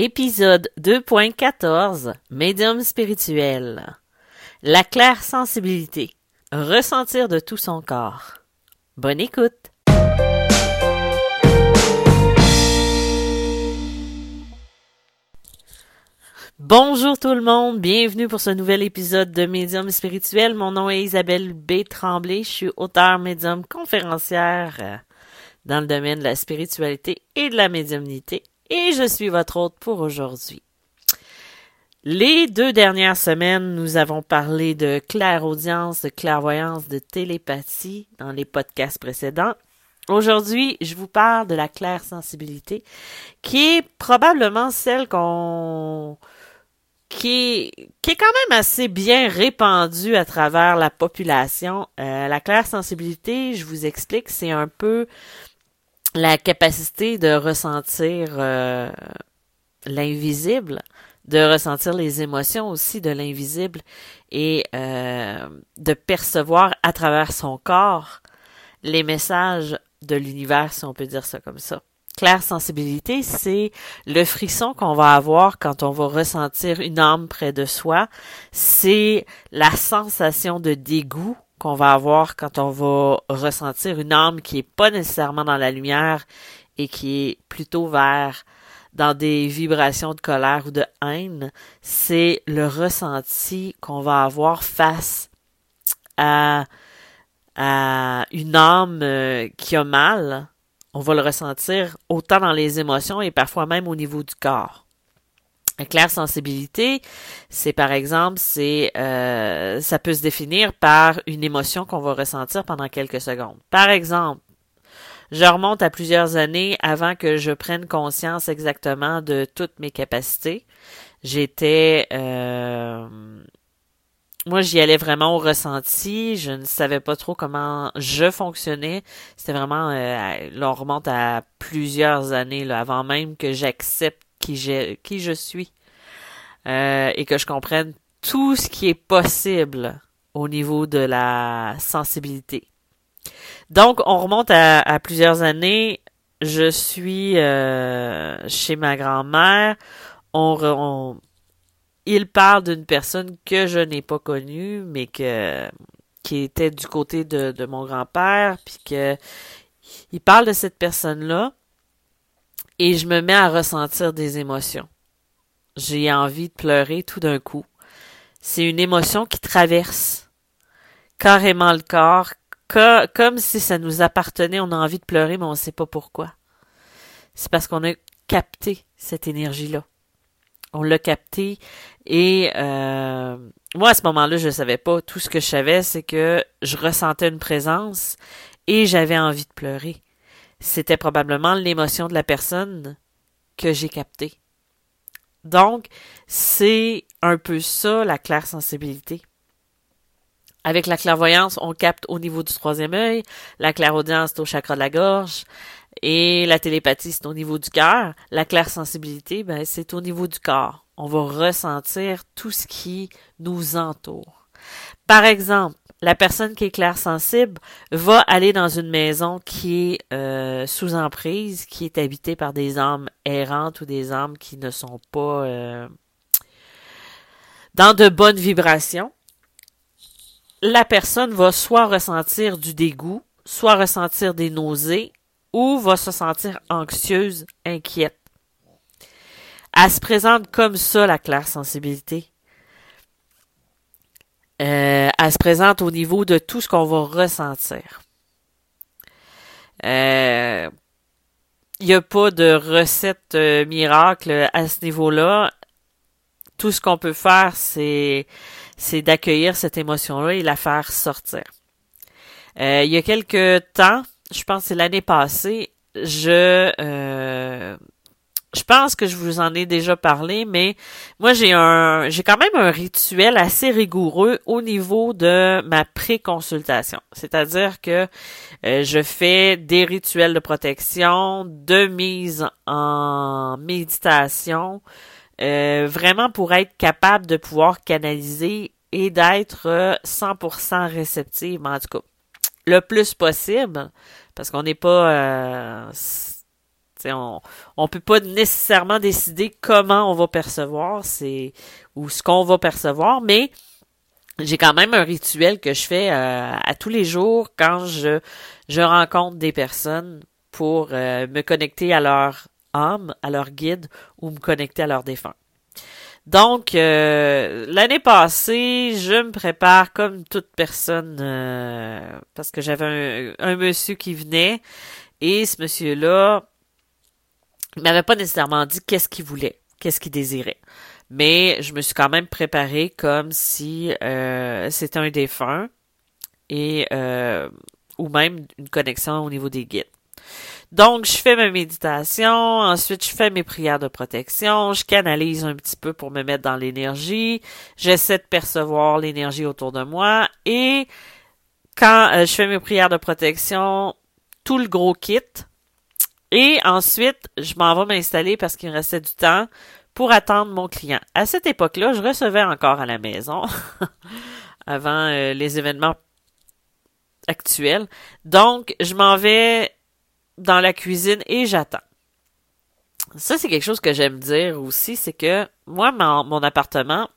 Épisode 2.14 Médium spirituel. La claire sensibilité. Ressentir de tout son corps. Bonne écoute. Bonjour tout le monde, bienvenue pour ce nouvel épisode de Médium spirituel. Mon nom est Isabelle B. Tremblay, je suis auteur médium conférencière dans le domaine de la spiritualité et de la médiumnité et je suis votre hôte pour aujourd'hui. Les deux dernières semaines, nous avons parlé de clairaudience, de clairvoyance, de télépathie dans les podcasts précédents. Aujourd'hui, je vous parle de la claire sensibilité, qui est probablement celle qu'on qui est, qui est quand même assez bien répandue à travers la population. Euh, la claire sensibilité, je vous explique, c'est un peu la capacité de ressentir euh, l'invisible, de ressentir les émotions aussi de l'invisible et euh, de percevoir à travers son corps les messages de l'univers, si on peut dire ça comme ça. Claire sensibilité, c'est le frisson qu'on va avoir quand on va ressentir une âme près de soi. C'est la sensation de dégoût qu'on va avoir quand on va ressentir une âme qui est pas nécessairement dans la lumière et qui est plutôt vers dans des vibrations de colère ou de haine, c'est le ressenti qu'on va avoir face à, à une âme euh, qui a mal. On va le ressentir autant dans les émotions et parfois même au niveau du corps. La claire sensibilité, c'est par exemple, c'est euh, ça peut se définir par une émotion qu'on va ressentir pendant quelques secondes. Par exemple, je remonte à plusieurs années avant que je prenne conscience exactement de toutes mes capacités. J'étais euh, moi, j'y allais vraiment au ressenti. Je ne savais pas trop comment je fonctionnais. C'était vraiment, euh, on remonte à plusieurs années, avant même que j'accepte qui, qui je suis euh, et que je comprenne tout ce qui est possible au niveau de la sensibilité. Donc, on remonte à, plusieurs années. Je suis euh, chez ma grand-mère. On, il parle d'une personne que je n'ai pas connue, mais que qui était du côté de, de mon grand-père, puis que il parle de cette personne-là et je me mets à ressentir des émotions. J'ai envie de pleurer tout d'un coup. C'est une émotion qui traverse carrément le corps, comme si ça nous appartenait. On a envie de pleurer, mais on ne sait pas pourquoi. C'est parce qu'on a capté cette énergie-là. On l'a capté et euh, moi à ce moment-là, je ne savais pas. Tout ce que je savais, c'est que je ressentais une présence et j'avais envie de pleurer c'était probablement l'émotion de la personne que j'ai captée. Donc, c'est un peu ça la claire sensibilité. Avec la clairvoyance, on capte au niveau du troisième œil, la clairaudience, c'est au chakra de la gorge, et la télépathie, c'est au niveau du cœur. La claire sensibilité, ben, c'est au niveau du corps. On va ressentir tout ce qui nous entoure. Par exemple, la personne qui est claire sensible va aller dans une maison qui est euh, sous emprise, qui est habitée par des âmes errantes ou des âmes qui ne sont pas euh, dans de bonnes vibrations. La personne va soit ressentir du dégoût, soit ressentir des nausées, ou va se sentir anxieuse, inquiète. Elle se présente comme ça, la claire sensibilité. Euh, elle se présente au niveau de tout ce qu'on va ressentir. Il euh, n'y a pas de recette euh, miracle à ce niveau-là. Tout ce qu'on peut faire, c'est c'est d'accueillir cette émotion-là et la faire sortir. il y a quelque temps, je pense que c'est l'année passée, je je pense que je vous en ai déjà parlé, mais moi j'ai un j'ai quand même un rituel assez rigoureux au niveau de ma pré-consultation. C'est-à-dire que euh, je fais des rituels de protection, de mise en méditation, euh, vraiment pour être capable de pouvoir canaliser et d'être 100% réceptive, en tout cas, le plus possible, parce qu'on n'est pas euh, on on peut pas nécessairement décider comment on va percevoir c'est ou ce qu'on va percevoir, mais j'ai quand même un rituel que je fais euh, à tous les jours quand je je rencontre des personnes pour euh, me connecter à leur âme, à leur guide ou me connecter à leur défunt. Donc, euh, l'année passée, je me prépare comme toute personne parce que j'avais un, un, monsieur qui venait et ce monsieur-là il m'avait pas nécessairement dit qu'est-ce qu'il voulait, qu'est-ce qu'il désirait. Mais je me suis quand même préparée comme si euh, c'était un défunt et euh, ou même une connexion au niveau des guides. Donc, je fais ma méditation, ensuite je fais mes prières de protection, je canalise un petit peu pour me mettre dans l'énergie, j'essaie de percevoir l'énergie autour de moi et quand euh, je fais mes prières de protection, tout le gros kit, et ensuite, je m'en vais m'installer parce qu'il me restait du temps pour attendre mon client. À cette époque-là, je recevais encore à la maison avant euh, les événements actuels. Donc, je m'en vais dans la cuisine et j'attends. Ça, c'est quelque chose que j'aime dire aussi, c'est que moi, mon, appartement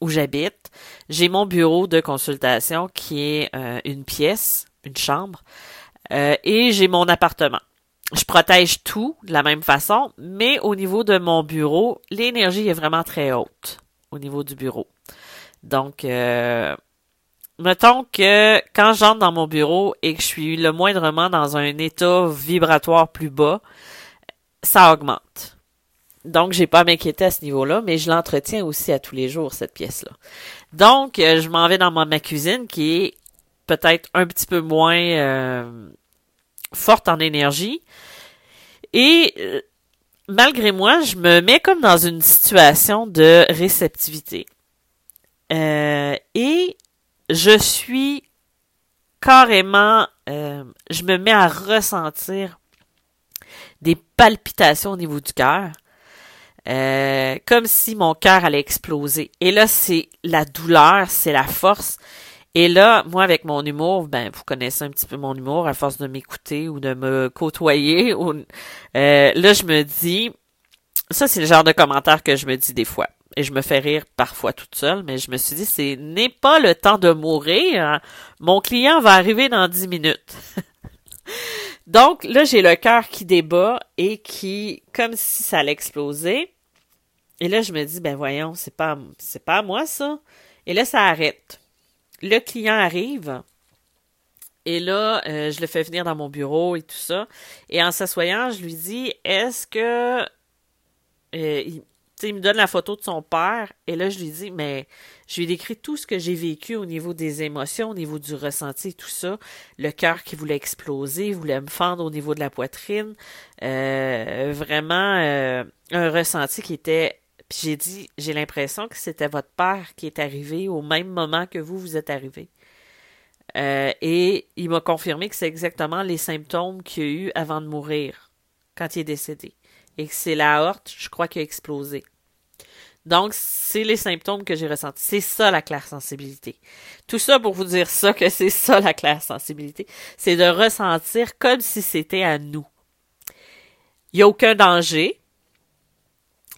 où j'habite, j'ai mon bureau de consultation qui est euh, une pièce, une chambre, euh, et j'ai mon appartement je protège tout de la même façon, mais au niveau de mon bureau, l'énergie est vraiment très haute au niveau du bureau. Donc, euh, mettons que quand j'entre dans mon bureau et que je suis le moindrement dans un état vibratoire plus bas, ça augmente. Donc, j'ai pas à m'inquiéter à ce niveau-là, mais je l'entretiens aussi à tous les jours, cette pièce-là. Donc, euh, je m'en vais dans ma, cuisine qui est peut-être un petit peu moins euh, forte en énergie. Et euh, malgré moi, je me mets comme dans une situation de réceptivité. Euh, et je suis carrément, euh, je me mets à ressentir des palpitations au niveau du cœur. comme si mon cœur allait exploser. Et là, c'est la douleur, c'est la force. Et là, moi, avec mon humour, ben, vous connaissez un petit peu mon humour à force de m'écouter ou de me côtoyer. Euh, là, je me dis, ça, c'est le genre de commentaire que je me dis des fois. Et je me fais rire parfois toute seule, mais je me suis dit, c'est n'est pas le temps de mourir. Mon client va arriver dans dix minutes. Donc, là, j'ai le cœur qui débat et qui, comme si ça allait exploser. Et là, je me dis, ben voyons, c'est pas, c'est pas moi, ça. Et là, ça arrête le client arrive. Et là, euh, je le fais venir dans mon bureau et tout ça. Et en s'assoyant, je lui dis Est-ce que. Euh, il, me donne la photo de son père. Et là, je lui dis Mais je lui décris tout ce que j'ai vécu au niveau des émotions, au niveau du ressenti tout ça. Le cœur qui voulait exploser, voulait me fendre au niveau de la poitrine. Euh, vraiment un ressenti qui était j'ai dit, j'ai l'impression que c'était votre père qui est arrivé au même moment que vous, vous êtes arrivé. Euh, et il m'a confirmé que c'est exactement les symptômes qu'il a eu avant de mourir, quand il est décédé. Et que c'est la horte, je crois, qui a explosé. Donc, c'est les symptômes que j'ai ressentis. C'est ça la claire sensibilité. Tout ça pour vous dire ça, que c'est ça la claire sensibilité. C'est de ressentir comme si c'était à nous. Il n'y a aucun danger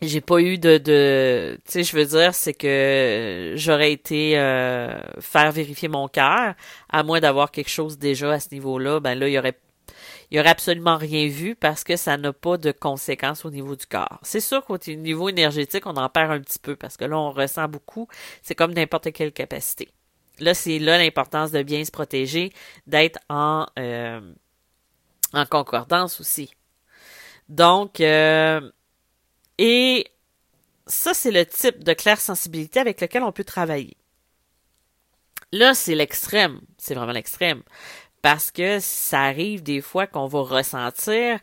j'ai pas eu de, de tu sais je veux dire c'est que j'aurais été euh, faire vérifier mon cœur à moins d'avoir quelque chose déjà à ce niveau-là ben là il y aurait il y aurait absolument rien vu parce que ça n'a pas de conséquences au niveau du corps. C'est sûr qu'au niveau énergétique, on en perd un petit peu parce que là, on ressent beaucoup. C'est comme n'importe quelle capacité. Là, c'est là l'importance de bien se protéger, d'être en, euh, en concordance aussi. Donc, euh, et ça, c'est le type de claire sensibilité avec lequel on peut travailler. Là, c'est l'extrême. C'est vraiment l'extrême. Parce que ça arrive des fois qu'on va ressentir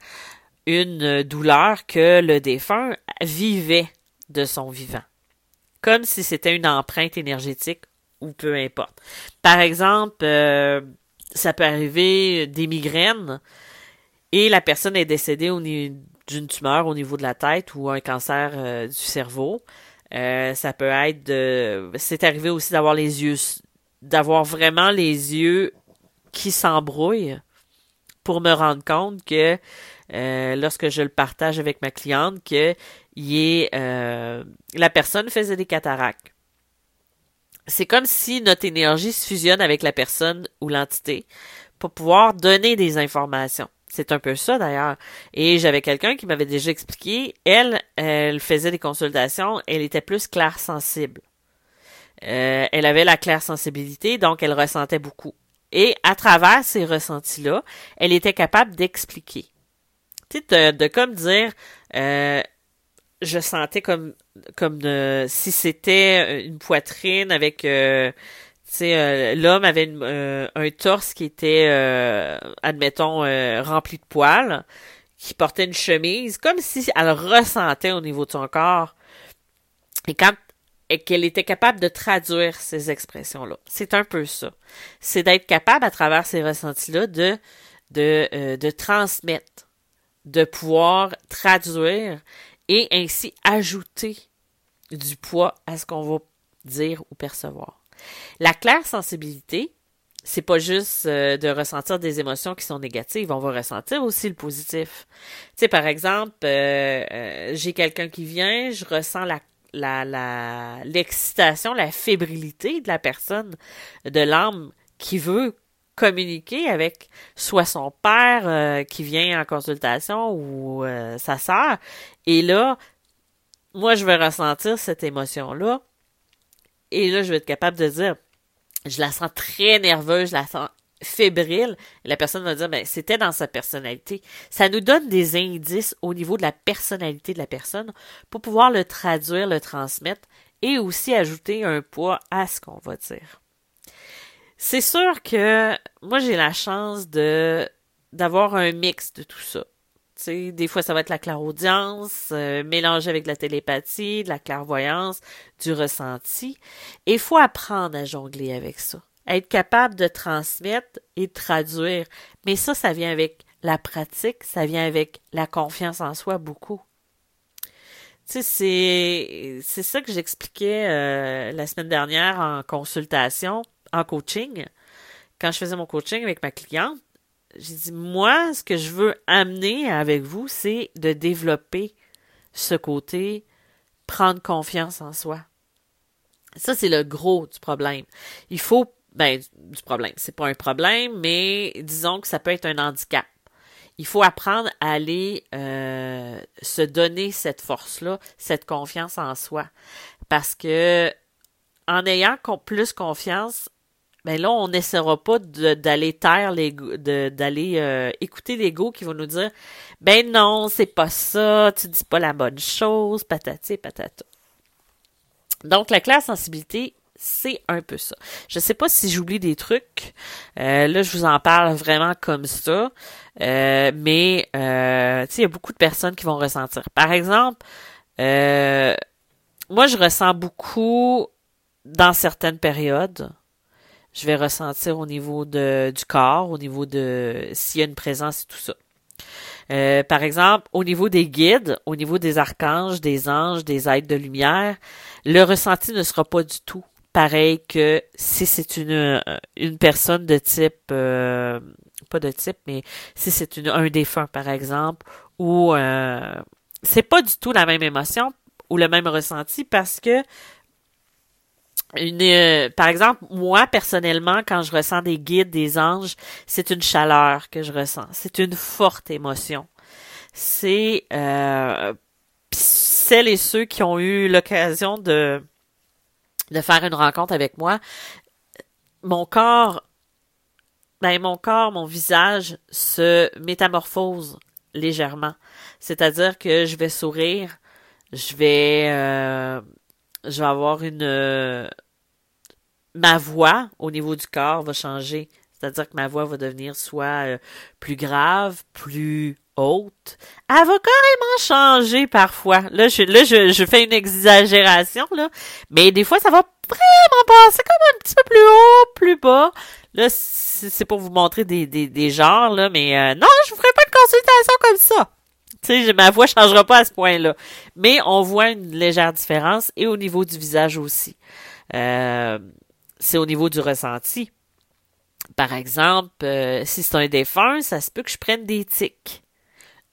une douleur que le défunt vivait de son vivant. Comme si c'était une empreinte énergétique ou peu importe. Par exemple, euh, ça peut arriver des migraines et la personne est décédée au niveau d'une tumeur au niveau de la tête ou un cancer euh, du cerveau. Euh, ça peut être de. C'est arrivé aussi d'avoir les yeux. d'avoir vraiment les yeux qui s'embrouillent pour me rendre compte que euh, lorsque je le partage avec ma cliente que la personne faisait des cataractes. C'est comme si notre énergie se fusionne avec la personne ou l'entité pour pouvoir donner des informations. C'est un peu ça d'ailleurs. Et j'avais quelqu'un qui m'avait déjà expliqué, elle, elle faisait des consultations, elle était plus claire sensible. Euh, elle avait la claire sensibilité, donc elle ressentait beaucoup. Et à travers ces ressentis-là, elle était capable d'expliquer. Tu sais, de, comme dire, euh, je sentais comme comme si c'était une poitrine avec euh, euh, l'homme avait un torse qui était admettons rempli de poils qui portait une chemise comme si elle ressentait au niveau de son corps et quand et qu'elle était capable de traduire ces expressions-là. C'est un peu ça. C'est d'être capable, à travers ces ressentis-là, de, de, euh, de transmettre, de pouvoir traduire et ainsi ajouter du poids à ce qu'on va dire ou percevoir. La claire sensibilité, c'est pas juste euh, de ressentir des émotions qui sont négatives, on va ressentir aussi le positif. Tu sais, par exemple, euh, j'ai quelqu'un qui vient, je ressens la l'excitation, la fébrilité de la personne, de l'âme qui veut communiquer avec soit son père euh, qui vient en consultation ou euh, sa sœur. Et là, moi, je vais ressentir cette émotion-là. Et là, je vais être capable de dire, je la sens très nerveuse, je la sens fébrile, la personne va dire, ben, c'était dans sa personnalité. Ça nous donne des indices au niveau de la personnalité de la personne pour pouvoir le traduire, le transmettre et aussi ajouter un poids à ce qu'on va dire. C'est sûr que moi, j'ai la chance d'avoir un mix de tout ça. Des fois, ça va être la clairaudience, euh, mélangée avec la télépathie, de la clairvoyance, du ressenti. Et il faut apprendre à jongler avec ça être capable de transmettre et de traduire. Mais ça, ça vient avec la pratique, ça vient avec la confiance en soi beaucoup. C'est ça que j'expliquais euh, la semaine dernière en consultation, en coaching. Quand je faisais mon coaching avec ma cliente, j'ai dit, moi, ce que je veux amener avec vous, c'est de développer ce côté prendre confiance en soi. Ça, c'est le gros du problème. Il faut ben, du problème. C'est pas un problème, mais disons que ça peut être un handicap. Il faut apprendre à aller euh, se donner cette force-là, cette confiance en soi. Parce que en ayant plus confiance, ben là, on n'essaiera pas d'aller taire les d'aller euh, écouter l'ego qui va nous dire Ben non, c'est pas ça, tu dis pas la bonne chose, patati patata. Donc, la claire sensibilité, c'est un peu ça. Je sais pas si j'oublie des trucs. Euh, là, je vous en parle vraiment comme ça. Euh, mais euh, il y a beaucoup de personnes qui vont ressentir. Par exemple, euh, moi, je ressens beaucoup dans certaines périodes. Je vais ressentir au niveau de, du corps, au niveau de s'il y a une présence et tout ça. par exemple, au niveau des guides, au niveau des archanges, des anges, des êtres de lumière, le ressenti ne sera pas du tout pareil que si c'est une euh, une personne de type euh, pas de type mais si c'est une un défunt par exemple ou euh, c'est pas du tout la même émotion ou le même ressenti parce que une par exemple moi personnellement quand je ressens des guides des anges c'est une chaleur que je ressens c'est une forte émotion c'est euh, celles et ceux qui ont eu l'occasion de de faire une rencontre avec moi, mon corps, ben mon corps, mon visage se métamorphose légèrement. C'est-à-dire que je vais sourire, je vais, euh, je vais avoir une, euh, ma voix au niveau du corps va changer. C'est-à-dire que ma voix va devenir soit euh, plus grave, plus haute. Elle va carrément changer parfois. Là, je, là, je, je fais une exagération, là. Mais des fois, ça va vraiment passer comme un petit peu plus haut, plus bas. Là, c'est pour vous montrer des, des, genres, là. Mais euh, non, je vous ferai pas de consultation comme ça. Tu sais, ma voix changera pas à ce point-là. Mais on voit une légère différence et au niveau du visage aussi. Euh, c'est au niveau du ressenti. Par exemple, euh, si c'est un défunt, ça se peut que je prenne des tics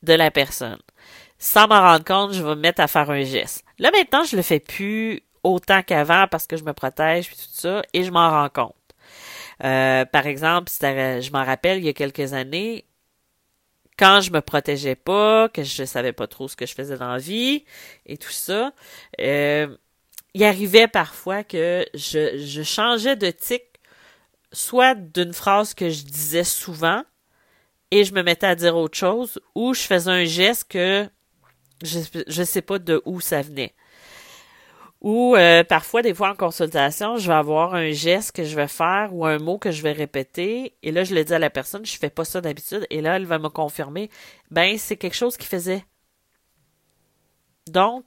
de la personne. Sans m'en rendre compte, je vais me mettre à faire un geste. Là, maintenant, je le fais plus autant qu'avant parce que je me protège et tout ça, et je m'en rends compte. Euh, par exemple, je m'en rappelle il y a quelques années, quand je me protégeais pas, que je savais pas trop ce que je faisais dans la vie et tout ça, euh, il arrivait parfois que je, changeais de tic, soit d'une phrase que je disais souvent, et je me mettais à dire autre chose, ou je faisais un geste que je ne sais pas de où ça venait. Ou euh, parfois, des fois en consultation, je vais avoir un geste que je vais faire ou un mot que je vais répéter, et là je le dis à la personne, je fais pas ça d'habitude, et là elle va me confirmer, ben c'est quelque chose qui faisait. Donc,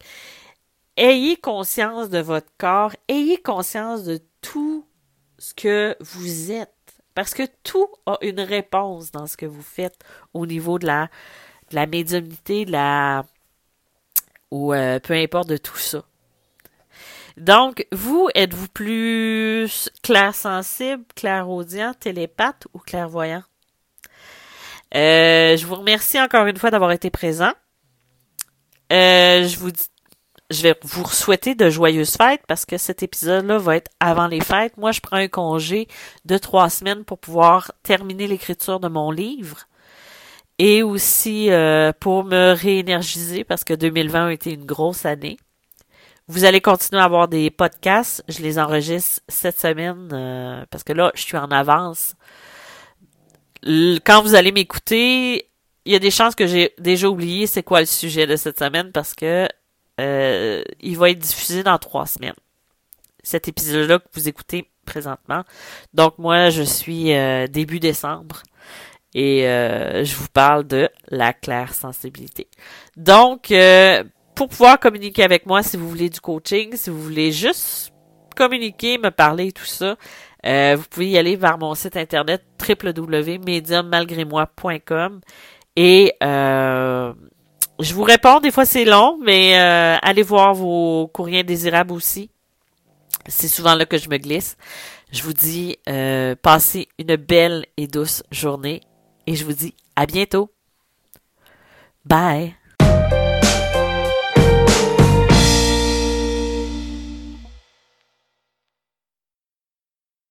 ayez conscience de votre corps, ayez conscience de tout ce que vous êtes, parce que tout a une réponse dans ce que vous faites au niveau de la, médiumnité, de la ou euh, peu importe de tout ça. Donc, vous, êtes-vous plus clair-sensible, clair-audient, télépathe ou clairvoyant? Euh, je vous remercie encore une fois d'avoir été présent. Euh, je vous je vais vous souhaiter de joyeuses fêtes parce que cet épisode-là va être avant les fêtes. Moi, je prends un congé de trois semaines pour pouvoir terminer l'écriture de mon livre et aussi euh, pour me réénergiser parce que 2020 a été une grosse année. Vous allez continuer à avoir des podcasts. Je les enregistre cette semaine euh, parce que là, je suis en avance. Quand vous allez m'écouter, il y a des chances que j'ai déjà oublié c'est quoi le sujet de cette semaine parce que euh, il va être diffusé dans trois semaines. Cet épisode-là que vous écoutez présentement. Donc moi, je suis début décembre et euh, je vous parle de la claire sensibilité. Donc, euh, pour pouvoir communiquer avec moi, si vous voulez du coaching, si vous voulez juste communiquer, me parler, tout ça, euh, vous pouvez y aller vers mon site internet www.mediummalgrémoi.com et je vous réponds, des fois c'est long, mais allez voir vos courriers désirables aussi. C'est souvent là que je me glisse. Je vous dis, passez une belle et douce journée et je vous dis à bientôt. Bye.